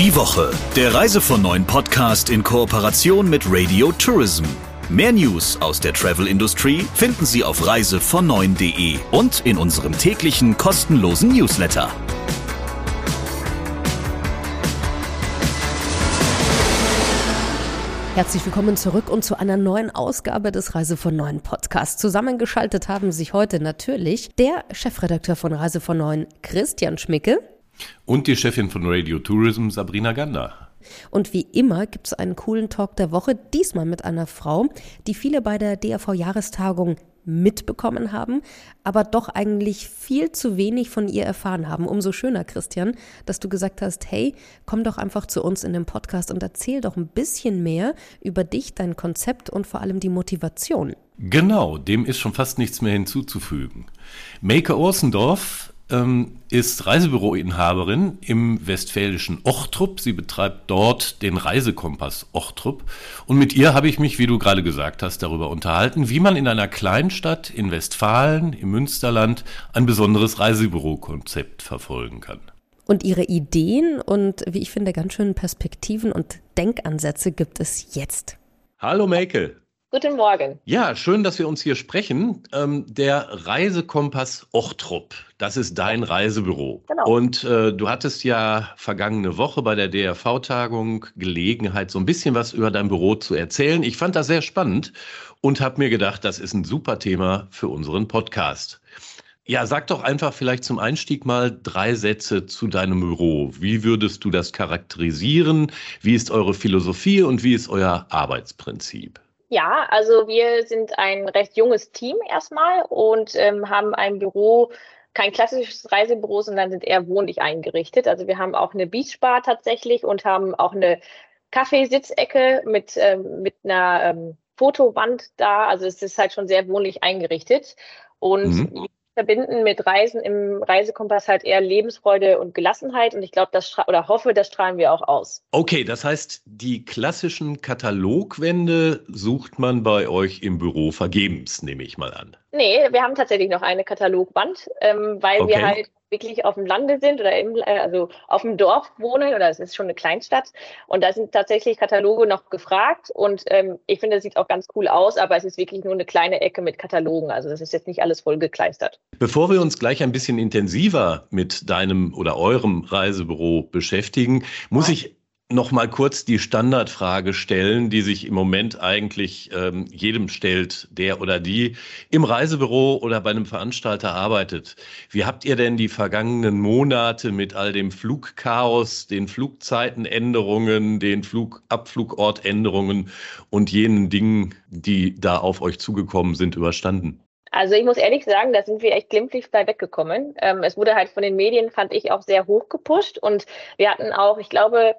Die Woche, der Reise von neuen Podcast in Kooperation mit Radio Tourism. Mehr News aus der Travel-Industrie finden Sie auf reisevon9.de und in unserem täglichen kostenlosen Newsletter. Herzlich willkommen zurück und zu einer neuen Ausgabe des Reise von Neuen Podcasts. Zusammengeschaltet haben sich heute natürlich der Chefredakteur von Reise von Neuen, Christian Schmicke. Und die Chefin von Radio Tourism, Sabrina Gander. Und wie immer gibt es einen coolen Talk der Woche, diesmal mit einer Frau, die viele bei der DRV-Jahrestagung mitbekommen haben, aber doch eigentlich viel zu wenig von ihr erfahren haben. Umso schöner, Christian, dass du gesagt hast, hey, komm doch einfach zu uns in den Podcast und erzähl doch ein bisschen mehr über dich, dein Konzept und vor allem die Motivation. Genau, dem ist schon fast nichts mehr hinzuzufügen. Make Orsendorf ähm, ist Reisebüroinhaberin im westfälischen Ochtrup. Sie betreibt dort den Reisekompass Ochtrup. Und mit ihr habe ich mich, wie du gerade gesagt hast, darüber unterhalten, wie man in einer Kleinstadt in Westfalen, im Münsterland, ein besonderes Reisebürokonzept verfolgen kann. Und ihre Ideen und, wie ich finde, ganz schöne Perspektiven und Denkansätze gibt es jetzt. Hallo Maike. Guten Morgen. Ja, schön, dass wir uns hier sprechen. Ähm, der Reisekompass Ochtrup, das ist dein Reisebüro. Genau. Und äh, du hattest ja vergangene Woche bei der DRV-Tagung Gelegenheit, so ein bisschen was über dein Büro zu erzählen. Ich fand das sehr spannend und habe mir gedacht, das ist ein super Thema für unseren Podcast. Ja, sag doch einfach vielleicht zum Einstieg mal drei Sätze zu deinem Büro. Wie würdest du das charakterisieren? Wie ist eure Philosophie und wie ist euer Arbeitsprinzip? Ja, also wir sind ein recht junges Team erstmal und ähm, haben ein Büro, kein klassisches Reisebüro, sondern sind eher wohnlich eingerichtet. Also wir haben auch eine Beachbar tatsächlich und haben auch eine Kaffeesitzecke mit, ähm, mit einer ähm, Fotowand da. Also es ist halt schon sehr wohnlich eingerichtet. Und mhm verbinden mit Reisen im Reisekompass halt eher Lebensfreude und Gelassenheit und ich glaube, das oder hoffe, das strahlen wir auch aus. Okay, das heißt, die klassischen Katalogwände sucht man bei euch im Büro vergebens, nehme ich mal an. Nee, wir haben tatsächlich noch eine Katalogwand, ähm, weil okay. wir halt wirklich auf dem Lande sind oder im, äh, also auf dem Dorf wohnen oder es ist schon eine Kleinstadt und da sind tatsächlich Kataloge noch gefragt und ähm, ich finde, das sieht auch ganz cool aus, aber es ist wirklich nur eine kleine Ecke mit Katalogen, also das ist jetzt nicht alles voll gekleistert. Bevor wir uns gleich ein bisschen intensiver mit deinem oder eurem Reisebüro beschäftigen, muss ja. ich noch mal kurz die Standardfrage stellen, die sich im Moment eigentlich ähm, jedem stellt, der oder die im Reisebüro oder bei einem Veranstalter arbeitet. Wie habt ihr denn die vergangenen Monate mit all dem Flugchaos, den Flugzeitenänderungen, den Flugabflugortänderungen und jenen Dingen, die da auf euch zugekommen sind, überstanden? Also ich muss ehrlich sagen, da sind wir echt glimpflich bei weggekommen. Ähm, es wurde halt von den Medien, fand ich, auch sehr hoch gepusht und wir hatten auch, ich glaube,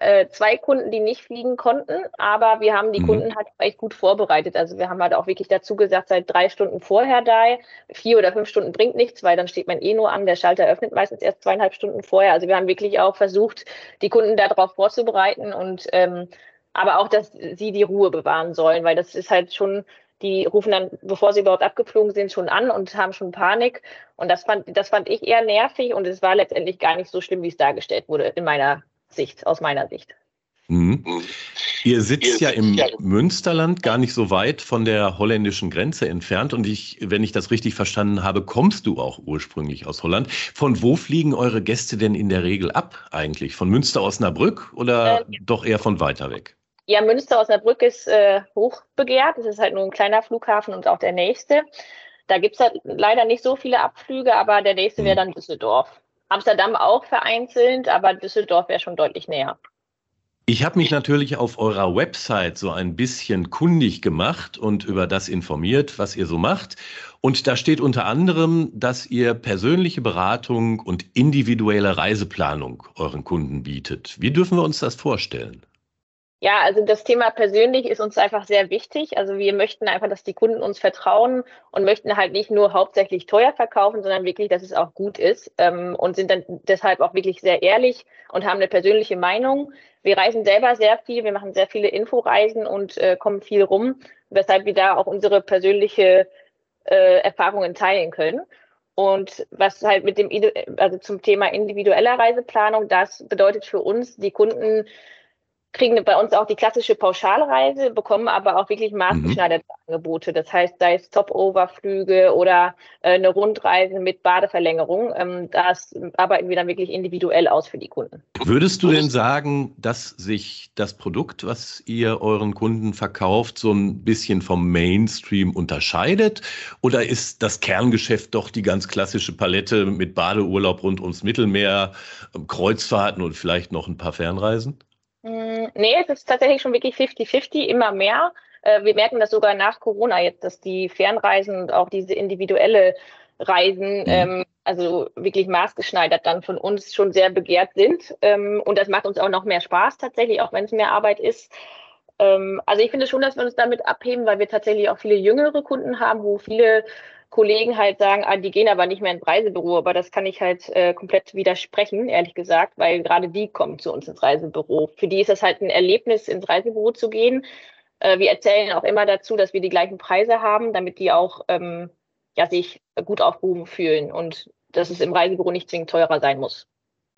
äh, zwei Kunden, die nicht fliegen konnten, aber wir haben die mhm. Kunden halt echt gut vorbereitet. Also wir haben halt auch wirklich dazu gesagt, seit drei Stunden vorher da, vier oder fünf Stunden bringt nichts, weil dann steht man eh nur an, der Schalter öffnet meistens erst zweieinhalb Stunden vorher. Also wir haben wirklich auch versucht, die Kunden darauf vorzubereiten und ähm, aber auch, dass sie die Ruhe bewahren sollen, weil das ist halt schon die rufen dann, bevor sie überhaupt abgeflogen sind, schon an und haben schon Panik. Und das fand, das fand ich eher nervig und es war letztendlich gar nicht so schlimm, wie es dargestellt wurde in meiner Sicht, aus meiner Sicht. Mhm. Ihr sitzt ja im Münsterland, gar nicht so weit von der holländischen Grenze entfernt. Und ich, wenn ich das richtig verstanden habe, kommst du auch ursprünglich aus Holland. Von wo fliegen eure Gäste denn in der Regel ab eigentlich? Von Münster Osnabrück oder äh, doch eher von weiter weg? Ja, Münster Osnabrück ist äh, hochbegehrt. Es ist halt nur ein kleiner Flughafen und auch der nächste. Da gibt es halt leider nicht so viele Abflüge, aber der nächste wäre mhm. dann Düsseldorf. Amsterdam auch vereinzelt, aber Düsseldorf wäre schon deutlich näher. Ich habe mich natürlich auf eurer Website so ein bisschen kundig gemacht und über das informiert, was ihr so macht. Und da steht unter anderem, dass ihr persönliche Beratung und individuelle Reiseplanung euren Kunden bietet. Wie dürfen wir uns das vorstellen? Ja, also das Thema persönlich ist uns einfach sehr wichtig. Also wir möchten einfach, dass die Kunden uns vertrauen und möchten halt nicht nur hauptsächlich teuer verkaufen, sondern wirklich, dass es auch gut ist ähm, und sind dann deshalb auch wirklich sehr ehrlich und haben eine persönliche Meinung. Wir reisen selber sehr viel, wir machen sehr viele Inforeisen und äh, kommen viel rum, weshalb wir da auch unsere persönliche äh, Erfahrungen teilen können. Und was halt mit dem, also zum Thema individueller Reiseplanung, das bedeutet für uns, die Kunden kriegen bei uns auch die klassische Pauschalreise, bekommen aber auch wirklich mhm. maßgeschneiderte mhm. Angebote. Das heißt, sei es Top-Over-Flüge oder äh, eine Rundreise mit Badeverlängerung. Ähm, das arbeiten wir dann wirklich individuell aus für die Kunden. Würdest du denn sagen, dass sich das Produkt, was ihr euren Kunden verkauft, so ein bisschen vom Mainstream unterscheidet? Oder ist das Kerngeschäft doch die ganz klassische Palette mit Badeurlaub rund ums Mittelmeer, Kreuzfahrten und vielleicht noch ein paar Fernreisen? Nee, es ist tatsächlich schon wirklich 50-50, immer mehr. Äh, wir merken das sogar nach Corona jetzt, dass die Fernreisen und auch diese individuelle Reisen, mhm. ähm, also wirklich maßgeschneidert dann von uns schon sehr begehrt sind. Ähm, und das macht uns auch noch mehr Spaß tatsächlich, auch wenn es mehr Arbeit ist. Ähm, also ich finde schon, dass wir uns damit abheben, weil wir tatsächlich auch viele jüngere Kunden haben, wo viele Kollegen halt sagen, ah, die gehen aber nicht mehr ins Reisebüro, aber das kann ich halt äh, komplett widersprechen, ehrlich gesagt, weil gerade die kommen zu uns ins Reisebüro. Für die ist das halt ein Erlebnis, ins Reisebüro zu gehen. Äh, wir erzählen auch immer dazu, dass wir die gleichen Preise haben, damit die auch ähm, ja, sich gut aufgehoben fühlen und dass es im Reisebüro nicht zwingend teurer sein muss.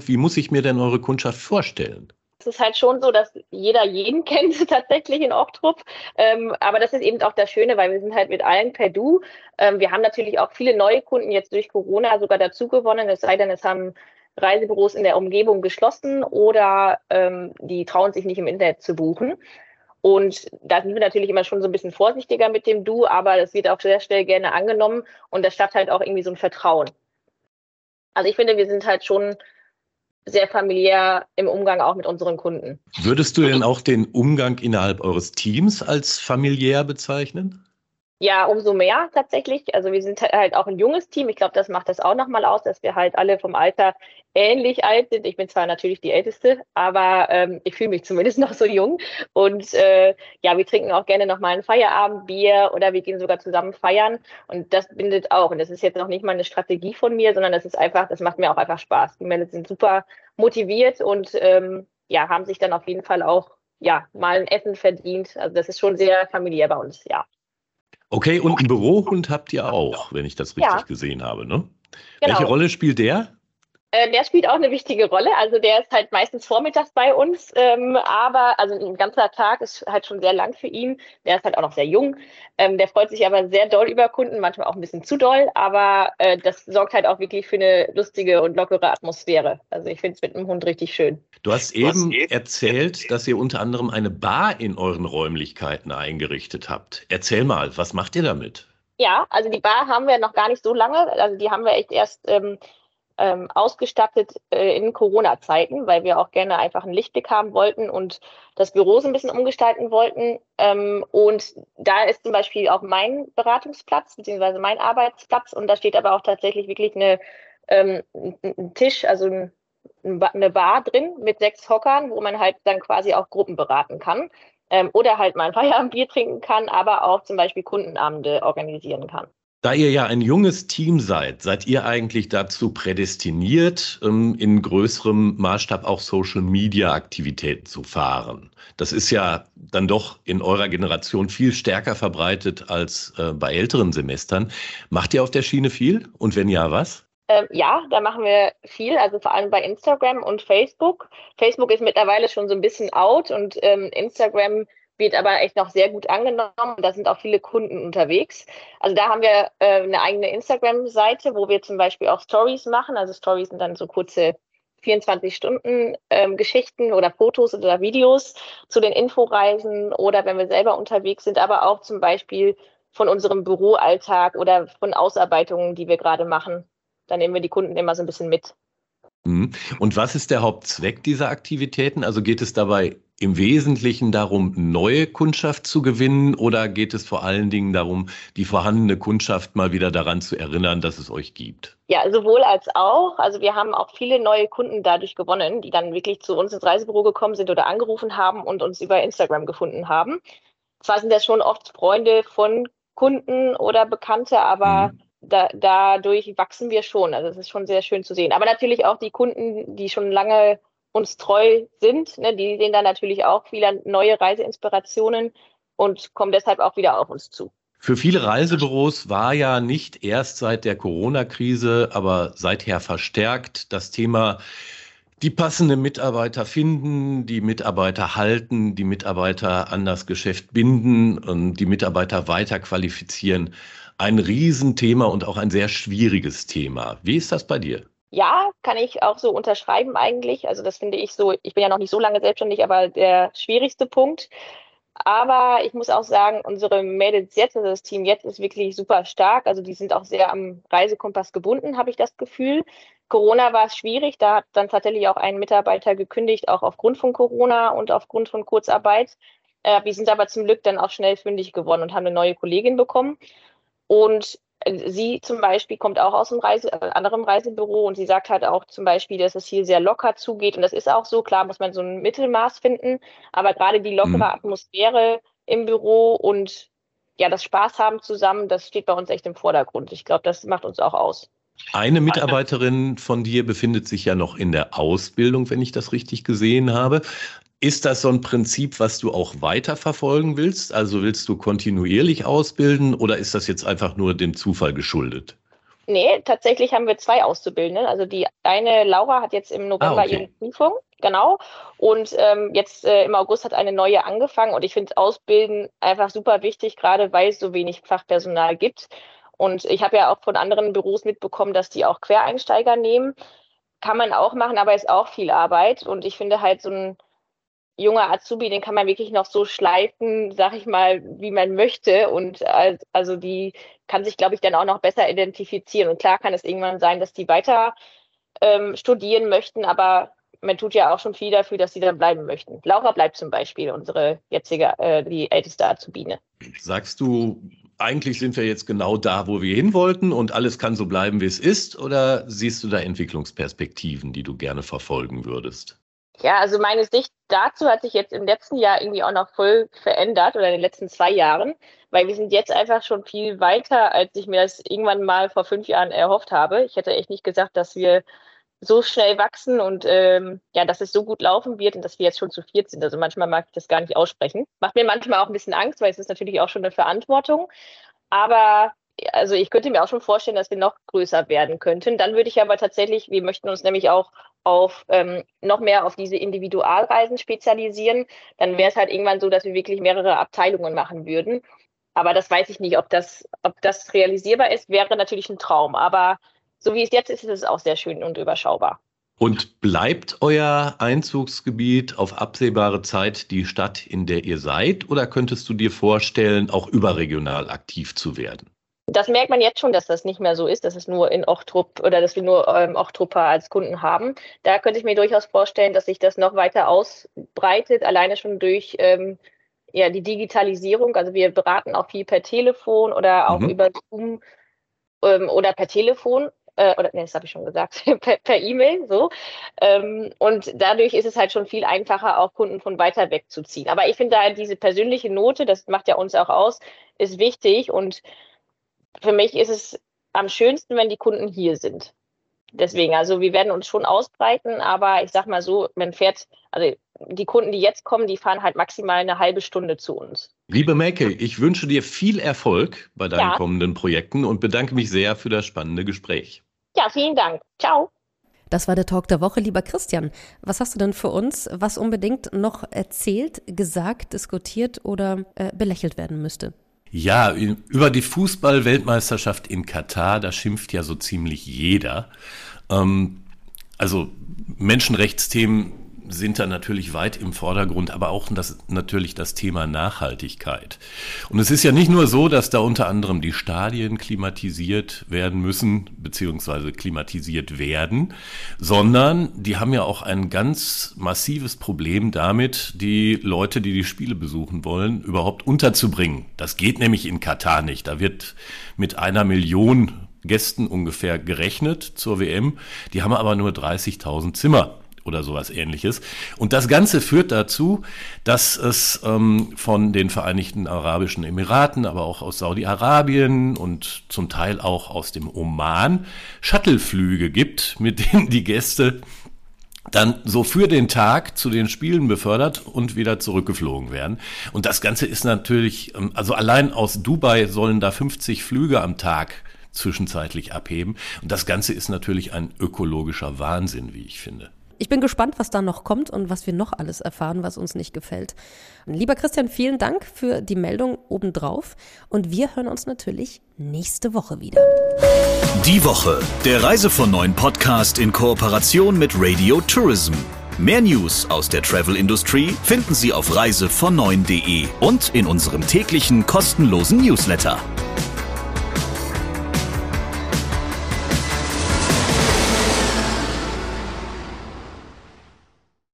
Wie muss ich mir denn eure Kundschaft vorstellen? Es ist halt schon so, dass jeder jeden kennt tatsächlich in Ochtrup. Ähm, aber das ist eben auch das Schöne, weil wir sind halt mit allen per Du. Ähm, wir haben natürlich auch viele neue Kunden jetzt durch Corona sogar dazu gewonnen. Es sei denn, es haben Reisebüros in der Umgebung geschlossen oder ähm, die trauen sich nicht im Internet zu buchen. Und da sind wir natürlich immer schon so ein bisschen vorsichtiger mit dem Du, aber das wird auch sehr schnell gerne angenommen und das schafft halt auch irgendwie so ein Vertrauen. Also ich finde, wir sind halt schon sehr familiär im Umgang auch mit unseren Kunden. Würdest du denn auch den Umgang innerhalb eures Teams als familiär bezeichnen? Ja, umso mehr tatsächlich. Also wir sind halt auch ein junges Team. Ich glaube, das macht das auch nochmal aus, dass wir halt alle vom Alter ähnlich alt sind. Ich bin zwar natürlich die Älteste, aber ähm, ich fühle mich zumindest noch so jung. Und äh, ja, wir trinken auch gerne nochmal ein Feierabendbier oder wir gehen sogar zusammen feiern. Und das bindet auch. Und das ist jetzt noch nicht mal eine Strategie von mir, sondern das ist einfach, das macht mir auch einfach Spaß. Die Männer sind super motiviert und ähm, ja, haben sich dann auf jeden Fall auch ja mal ein Essen verdient. Also das ist schon sehr familiär bei uns, ja. Okay, und einen Bürohund habt ihr auch, wenn ich das richtig ja. gesehen habe, ne? Genau. Welche Rolle spielt der? Äh, der spielt auch eine wichtige Rolle. Also der ist halt meistens vormittags bei uns, ähm, aber also ein ganzer Tag ist halt schon sehr lang für ihn. Der ist halt auch noch sehr jung. Ähm, der freut sich aber sehr doll über Kunden, manchmal auch ein bisschen zu doll, aber äh, das sorgt halt auch wirklich für eine lustige und lockere Atmosphäre. Also ich finde es mit einem Hund richtig schön. Du hast eben erzählt, dass ihr unter anderem eine Bar in euren Räumlichkeiten eingerichtet habt. Erzähl mal, was macht ihr damit? Ja, also die Bar haben wir noch gar nicht so lange. Also die haben wir echt erst ähm, ähm, ausgestattet äh, in Corona-Zeiten, weil wir auch gerne einfach einen Lichtblick haben wollten und das Büro so ein bisschen umgestalten wollten. Ähm, und da ist zum Beispiel auch mein Beratungsplatz beziehungsweise mein Arbeitsplatz und da steht aber auch tatsächlich wirklich eine, ähm, ein Tisch, also ein, eine Bar drin mit sechs Hockern, wo man halt dann quasi auch Gruppen beraten kann. Ähm, oder halt mal ein Feierabendbier trinken kann, aber auch zum Beispiel Kundenabende organisieren kann. Da ihr ja ein junges Team seid, seid ihr eigentlich dazu prädestiniert, ähm, in größerem Maßstab auch Social-Media-Aktivitäten zu fahren. Das ist ja dann doch in eurer Generation viel stärker verbreitet als äh, bei älteren Semestern. Macht ihr auf der Schiene viel? Und wenn ja, was? Ähm, ja, da machen wir viel, also vor allem bei Instagram und Facebook. Facebook ist mittlerweile schon so ein bisschen out und ähm, Instagram wird aber echt noch sehr gut angenommen. Da sind auch viele Kunden unterwegs. Also da haben wir äh, eine eigene Instagram-Seite, wo wir zum Beispiel auch Stories machen. Also Stories sind dann so kurze 24 Stunden ähm, Geschichten oder Fotos oder Videos zu den Inforeisen oder wenn wir selber unterwegs sind, aber auch zum Beispiel von unserem Büroalltag oder von Ausarbeitungen, die wir gerade machen. Da nehmen wir die Kunden immer so ein bisschen mit. Mhm. Und was ist der Hauptzweck dieser Aktivitäten? Also geht es dabei im Wesentlichen darum, neue Kundschaft zu gewinnen oder geht es vor allen Dingen darum, die vorhandene Kundschaft mal wieder daran zu erinnern, dass es euch gibt? Ja, sowohl als auch. Also wir haben auch viele neue Kunden dadurch gewonnen, die dann wirklich zu uns ins Reisebüro gekommen sind oder angerufen haben und uns über Instagram gefunden haben. Zwar sind das schon oft Freunde von Kunden oder Bekannte, aber mhm. Da, dadurch wachsen wir schon. Also es ist schon sehr schön zu sehen. Aber natürlich auch die Kunden, die schon lange uns treu sind, ne, die sehen dann natürlich auch viele neue Reiseinspirationen und kommen deshalb auch wieder auf uns zu. Für viele Reisebüros war ja nicht erst seit der Corona-Krise, aber seither verstärkt das Thema die passenden Mitarbeiter finden, die Mitarbeiter halten, die Mitarbeiter an das Geschäft binden und die Mitarbeiter weiter qualifizieren. Ein Riesenthema und auch ein sehr schwieriges Thema. Wie ist das bei dir? Ja, kann ich auch so unterschreiben eigentlich. Also das finde ich so, ich bin ja noch nicht so lange selbstständig, aber der schwierigste Punkt. Aber ich muss auch sagen, unsere Mädels jetzt, also das Team jetzt ist wirklich super stark. Also die sind auch sehr am Reisekompass gebunden, habe ich das Gefühl. Corona war es schwierig. Da hat dann tatsächlich auch ein Mitarbeiter gekündigt, auch aufgrund von Corona und aufgrund von Kurzarbeit. Äh, wir sind aber zum Glück dann auch schnell fündig geworden und haben eine neue Kollegin bekommen. Und äh, sie zum Beispiel kommt auch aus einem Reise, äh, anderem Reisebüro und sie sagt halt auch zum Beispiel, dass es hier sehr locker zugeht. Und das ist auch so. Klar muss man so ein Mittelmaß finden, aber gerade die lockere mhm. Atmosphäre im Büro und ja, das Spaß haben zusammen, das steht bei uns echt im Vordergrund. Ich glaube, das macht uns auch aus. Eine Mitarbeiterin von dir befindet sich ja noch in der Ausbildung, wenn ich das richtig gesehen habe. Ist das so ein Prinzip, was du auch weiterverfolgen willst? Also willst du kontinuierlich ausbilden oder ist das jetzt einfach nur dem Zufall geschuldet? Nee, tatsächlich haben wir zwei Auszubildende. Also die eine Laura hat jetzt im November ah, okay. ihre Prüfung, genau. Und ähm, jetzt äh, im August hat eine neue angefangen. Und ich finde Ausbilden einfach super wichtig, gerade weil es so wenig Fachpersonal gibt. Und ich habe ja auch von anderen Büros mitbekommen, dass die auch Quereinsteiger nehmen. Kann man auch machen, aber ist auch viel Arbeit. Und ich finde halt so ein junger Azubi, den kann man wirklich noch so schleifen, sag ich mal, wie man möchte. Und also die kann sich, glaube ich, dann auch noch besser identifizieren. Und klar kann es irgendwann sein, dass die weiter ähm, studieren möchten, aber man tut ja auch schon viel dafür, dass sie dann bleiben möchten. Laura bleibt zum Beispiel, unsere jetzige, äh, die älteste Azubine. Sagst du, eigentlich sind wir jetzt genau da, wo wir hin wollten und alles kann so bleiben, wie es ist? Oder siehst du da Entwicklungsperspektiven, die du gerne verfolgen würdest? Ja, also meine Sicht dazu hat sich jetzt im letzten Jahr irgendwie auch noch voll verändert oder in den letzten zwei Jahren, weil wir sind jetzt einfach schon viel weiter, als ich mir das irgendwann mal vor fünf Jahren erhofft habe. Ich hätte echt nicht gesagt, dass wir so schnell wachsen und ähm, ja, dass es so gut laufen wird und dass wir jetzt schon zu viert sind. Also manchmal mag ich das gar nicht aussprechen. Macht mir manchmal auch ein bisschen Angst, weil es ist natürlich auch schon eine Verantwortung. Aber also ich könnte mir auch schon vorstellen, dass wir noch größer werden könnten. Dann würde ich aber tatsächlich, wir möchten uns nämlich auch auf ähm, noch mehr auf diese Individualreisen spezialisieren. Dann wäre es halt irgendwann so, dass wir wirklich mehrere Abteilungen machen würden. Aber das weiß ich nicht, ob das, ob das realisierbar ist, wäre natürlich ein Traum. Aber so wie es jetzt ist, ist es auch sehr schön und überschaubar. Und bleibt euer Einzugsgebiet auf absehbare Zeit die Stadt, in der ihr seid? Oder könntest du dir vorstellen, auch überregional aktiv zu werden? Das merkt man jetzt schon, dass das nicht mehr so ist, dass es nur in Ochtrup oder dass wir nur ähm, Ochtrupper als Kunden haben. Da könnte ich mir durchaus vorstellen, dass sich das noch weiter ausbreitet, alleine schon durch ähm, ja, die Digitalisierung. Also wir beraten auch viel per Telefon oder auch mhm. über Zoom ähm, oder per Telefon. Äh, oder nee, das habe ich schon gesagt, per, per E-Mail so. Ähm, und dadurch ist es halt schon viel einfacher, auch Kunden von weiter weg zu ziehen. Aber ich finde da diese persönliche Note, das macht ja uns auch aus, ist wichtig und für mich ist es am schönsten, wenn die Kunden hier sind. Deswegen, also wir werden uns schon ausbreiten, aber ich sag mal so, man fährt, also die Kunden, die jetzt kommen, die fahren halt maximal eine halbe Stunde zu uns. Liebe Melke, ich wünsche dir viel Erfolg bei deinen ja. kommenden Projekten und bedanke mich sehr für das spannende Gespräch. Ja, vielen Dank. Ciao. Das war der Talk der Woche, lieber Christian. Was hast du denn für uns, was unbedingt noch erzählt, gesagt, diskutiert oder äh, belächelt werden müsste? Ja, über die Fußball-Weltmeisterschaft in Katar, da schimpft ja so ziemlich jeder. Ähm, also Menschenrechtsthemen sind da natürlich weit im Vordergrund, aber auch das, natürlich das Thema Nachhaltigkeit. Und es ist ja nicht nur so, dass da unter anderem die Stadien klimatisiert werden müssen, beziehungsweise klimatisiert werden, sondern die haben ja auch ein ganz massives Problem damit, die Leute, die die Spiele besuchen wollen, überhaupt unterzubringen. Das geht nämlich in Katar nicht. Da wird mit einer Million Gästen ungefähr gerechnet zur WM. Die haben aber nur 30.000 Zimmer oder sowas ähnliches. Und das Ganze führt dazu, dass es ähm, von den Vereinigten Arabischen Emiraten, aber auch aus Saudi-Arabien und zum Teil auch aus dem Oman Shuttleflüge gibt, mit denen die Gäste dann so für den Tag zu den Spielen befördert und wieder zurückgeflogen werden. Und das Ganze ist natürlich, ähm, also allein aus Dubai sollen da 50 Flüge am Tag zwischenzeitlich abheben. Und das Ganze ist natürlich ein ökologischer Wahnsinn, wie ich finde. Ich bin gespannt, was da noch kommt und was wir noch alles erfahren, was uns nicht gefällt. Lieber Christian, vielen Dank für die Meldung obendrauf und wir hören uns natürlich nächste Woche wieder. Die Woche, der Reise von neuen Podcast in Kooperation mit Radio Tourism. Mehr News aus der Travel Industry finden Sie auf reisevon9.de und in unserem täglichen kostenlosen Newsletter.